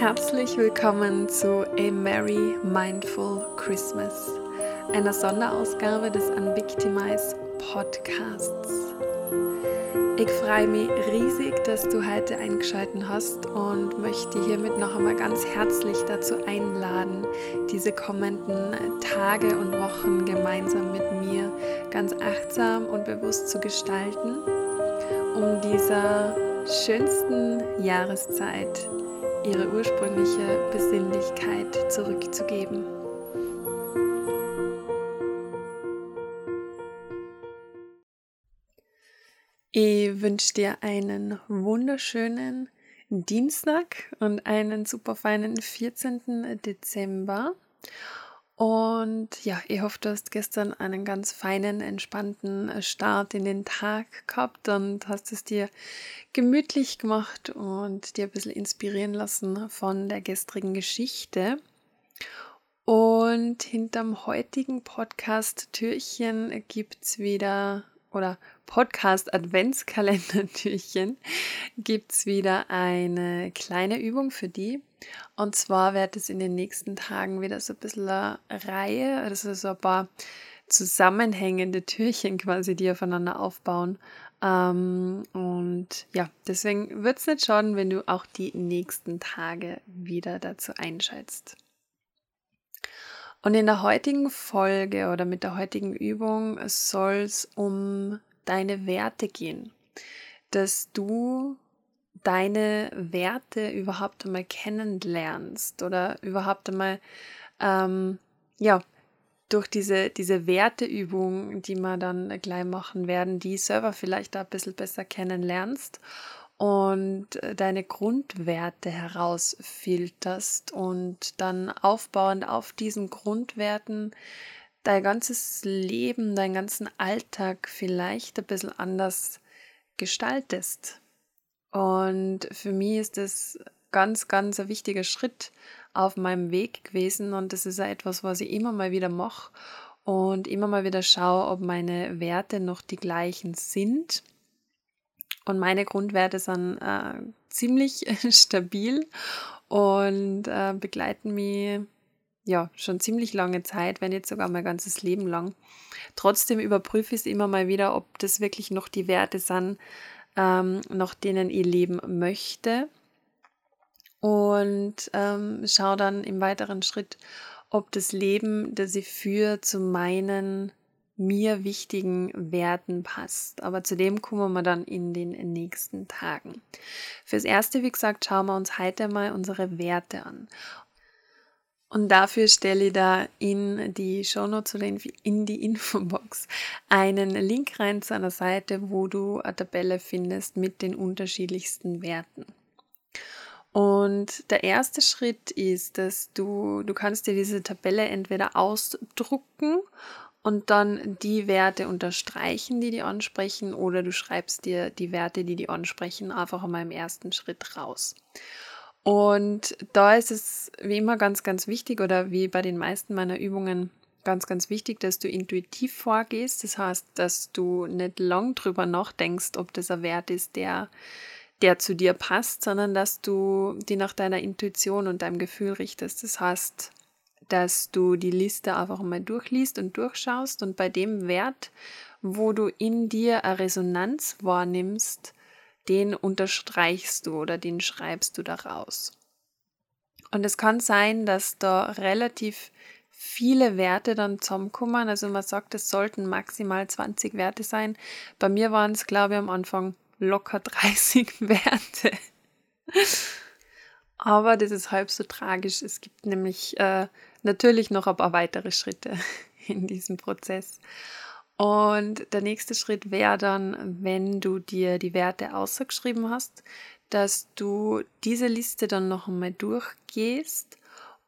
Herzlich willkommen zu A Merry Mindful Christmas, einer Sonderausgabe des Unvictimize Podcasts. Ich freue mich riesig, dass du heute eingeschaltet hast und möchte hiermit noch einmal ganz herzlich dazu einladen, diese kommenden Tage und Wochen gemeinsam mit mir ganz achtsam und bewusst zu gestalten, um dieser schönsten Jahreszeit ihre ursprüngliche Besinnlichkeit zurückzugeben. Ich wünsche dir einen wunderschönen Dienstag und einen super feinen 14. Dezember. Und ja, ich hoffe, du hast gestern einen ganz feinen, entspannten Start in den Tag gehabt und hast es dir gemütlich gemacht und dir ein bisschen inspirieren lassen von der gestrigen Geschichte. Und hinterm heutigen Podcast-Türchen gibt es wieder oder Podcast Adventskalender-Türchen gibt es wieder eine kleine Übung für die. Und zwar wird es in den nächsten Tagen wieder so ein bisschen eine Reihe, also so ein paar zusammenhängende Türchen quasi, die aufeinander aufbauen. Ähm, und ja, deswegen wird es nicht schaden, wenn du auch die nächsten Tage wieder dazu einschaltest. Und in der heutigen Folge oder mit der heutigen Übung soll es um deine Werte gehen. Dass du deine Werte überhaupt einmal kennenlernst oder überhaupt einmal, ähm, ja, durch diese, diese Werteübung, die wir dann gleich machen werden, die selber vielleicht ein bisschen besser kennenlernst und äh, deine Grundwerte herausfilterst und dann aufbauend auf diesen Grundwerten dein ganzes Leben, deinen ganzen Alltag vielleicht ein bisschen anders gestaltest. Und für mich ist das ganz, ganz ein wichtiger Schritt auf meinem Weg gewesen und das ist ja etwas, was ich immer mal wieder mache und immer mal wieder schaue, ob meine Werte noch die gleichen sind und meine Grundwerte sind äh, ziemlich stabil und äh, begleiten mich ja schon ziemlich lange Zeit, wenn jetzt sogar mein ganzes Leben lang. Trotzdem überprüfe ich es immer mal wieder, ob das wirklich noch die Werte sind, ähm, nach denen ich leben möchte. Und ähm, schaue dann im weiteren Schritt, ob das Leben, das ich führe, zu meinen mir wichtigen Werten passt. Aber zu dem kommen wir dann in den nächsten Tagen. Fürs Erste, wie gesagt, schauen wir uns heute mal unsere Werte an. Und dafür stelle ich da in die Shownotes oder in die Infobox einen Link rein zu einer Seite, wo du eine Tabelle findest mit den unterschiedlichsten Werten. Und der erste Schritt ist, dass du, du kannst dir diese Tabelle entweder ausdrucken und dann die Werte unterstreichen, die die ansprechen, oder du schreibst dir die Werte, die die ansprechen, einfach einmal im ersten Schritt raus. Und da ist es wie immer ganz, ganz wichtig oder wie bei den meisten meiner Übungen ganz, ganz wichtig, dass du intuitiv vorgehst. Das heißt, dass du nicht lang drüber nachdenkst, ob das ein Wert ist, der, der zu dir passt, sondern dass du die nach deiner Intuition und deinem Gefühl richtest. Das heißt, dass du die Liste einfach mal durchliest und durchschaust und bei dem Wert, wo du in dir eine Resonanz wahrnimmst, den unterstreichst du oder den schreibst du daraus. Und es kann sein, dass da relativ viele Werte dann zusammenkommen. Also man sagt, es sollten maximal 20 Werte sein. Bei mir waren es, glaube ich, am Anfang locker 30 Werte. Aber das ist halb so tragisch. Es gibt nämlich äh, natürlich noch ein paar weitere Schritte in diesem Prozess. Und der nächste Schritt wäre dann, wenn du dir die Werte ausgeschrieben hast, dass du diese Liste dann noch einmal durchgehst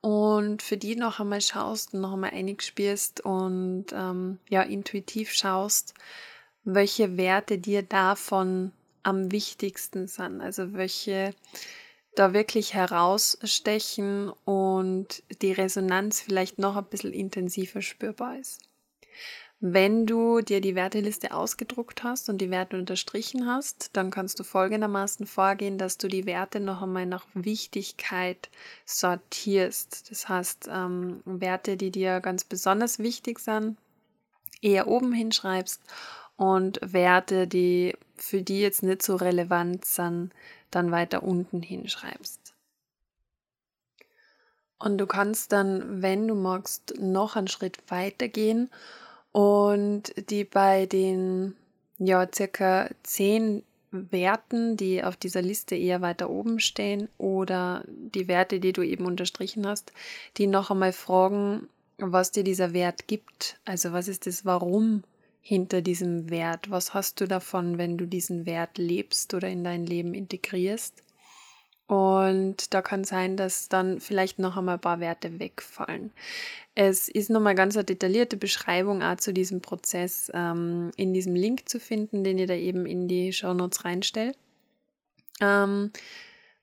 und für die noch einmal schaust und noch einmal einigspürst und ähm, ja, intuitiv schaust, welche Werte dir davon am wichtigsten sind. Also welche da wirklich herausstechen und die Resonanz vielleicht noch ein bisschen intensiver spürbar ist. Wenn du dir die Werteliste ausgedruckt hast und die Werte unterstrichen hast, dann kannst du folgendermaßen vorgehen, dass du die Werte noch einmal nach Wichtigkeit sortierst. Das heißt, ähm, Werte, die dir ganz besonders wichtig sind, eher oben hinschreibst und Werte, die für die jetzt nicht so relevant sind, dann weiter unten hinschreibst. Und du kannst dann, wenn du magst, noch einen Schritt weiter gehen und die bei den ja circa zehn Werten, die auf dieser Liste eher weiter oben stehen oder die Werte, die du eben unterstrichen hast, die noch einmal fragen, was dir dieser Wert gibt. Also was ist das Warum hinter diesem Wert? Was hast du davon, wenn du diesen Wert lebst oder in dein Leben integrierst? Und da kann sein, dass dann vielleicht noch einmal ein paar Werte wegfallen. Es ist nochmal ganz eine detaillierte Beschreibung auch zu diesem Prozess ähm, in diesem Link zu finden, den ich da eben in die Show Notes reinstelle. Ähm,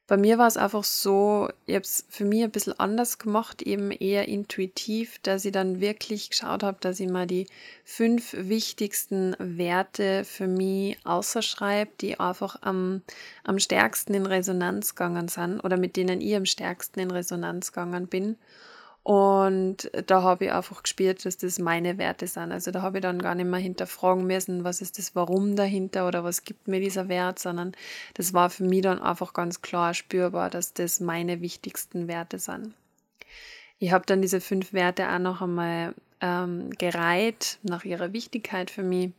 bei mir war es einfach so, ich habe es für mich ein bisschen anders gemacht, eben eher intuitiv, dass ich dann wirklich geschaut habe, dass ich mal die fünf wichtigsten Werte für mich außerschreibe, die einfach am, am stärksten in Resonanz gegangen sind oder mit denen ich am stärksten in Resonanz gegangen bin. Und da habe ich einfach gespürt, dass das meine Werte sind. Also da habe ich dann gar nicht mehr hinterfragen müssen, was ist das Warum dahinter oder was gibt mir dieser Wert, sondern das war für mich dann einfach ganz klar spürbar, dass das meine wichtigsten Werte sind. Ich habe dann diese fünf Werte auch noch einmal ähm, gereiht nach ihrer Wichtigkeit für mich.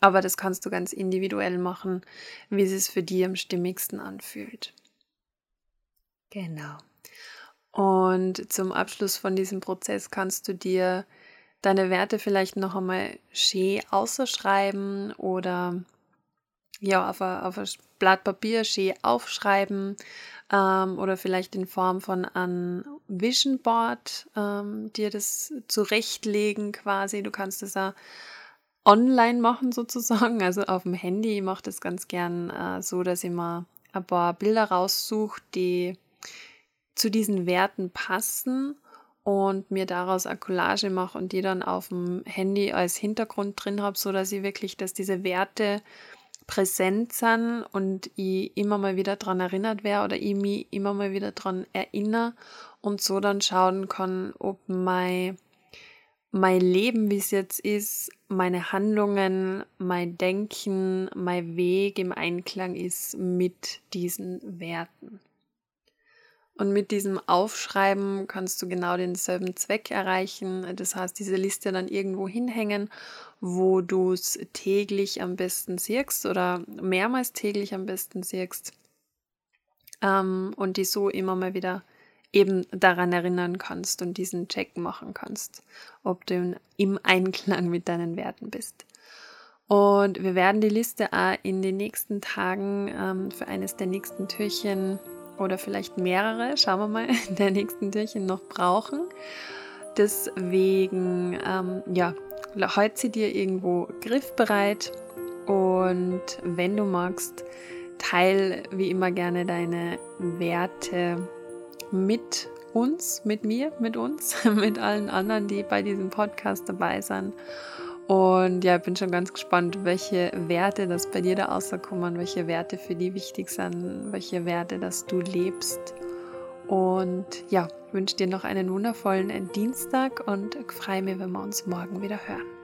Aber das kannst du ganz individuell machen, wie es für dich am stimmigsten anfühlt. Genau. Und zum Abschluss von diesem Prozess kannst du dir deine Werte vielleicht noch einmal schön außerschreiben oder ja, auf ein, auf ein Blatt Papier schön aufschreiben ähm, oder vielleicht in Form von einem Vision Board ähm, dir das zurechtlegen quasi. Du kannst das auch online machen sozusagen, also auf dem Handy. Ich mache das ganz gern äh, so, dass ich mal ein paar Bilder raussuche, die zu diesen Werten passen und mir daraus eine Collage mache und die dann auf dem Handy als Hintergrund drin habe, so dass ich wirklich, dass diese Werte präsent sind und ich immer mal wieder daran erinnert wäre oder ich mich immer mal wieder daran erinnere und so dann schauen kann, ob mein, mein Leben, wie es jetzt ist, meine Handlungen, mein Denken, mein Weg im Einklang ist mit diesen Werten. Und mit diesem Aufschreiben kannst du genau denselben Zweck erreichen. Das heißt, diese Liste dann irgendwo hinhängen, wo du es täglich am besten siehst oder mehrmals täglich am besten siehst. Ähm, und die so immer mal wieder eben daran erinnern kannst und diesen Check machen kannst, ob du im Einklang mit deinen Werten bist. Und wir werden die Liste auch in den nächsten Tagen ähm, für eines der nächsten Türchen oder vielleicht mehrere, schauen wir mal, in der nächsten Türchen noch brauchen. Deswegen, ähm, ja, halt sie dir irgendwo griffbereit und wenn du magst, teil wie immer gerne deine Werte mit uns, mit mir, mit uns, mit allen anderen, die bei diesem Podcast dabei sind. Und ja, bin schon ganz gespannt, welche Werte das bei dir da rauskommen, welche Werte für die wichtig sind, welche Werte, dass du lebst. Und ja, wünsche dir noch einen wundervollen Dienstag und freue mich, wenn wir uns morgen wieder hören.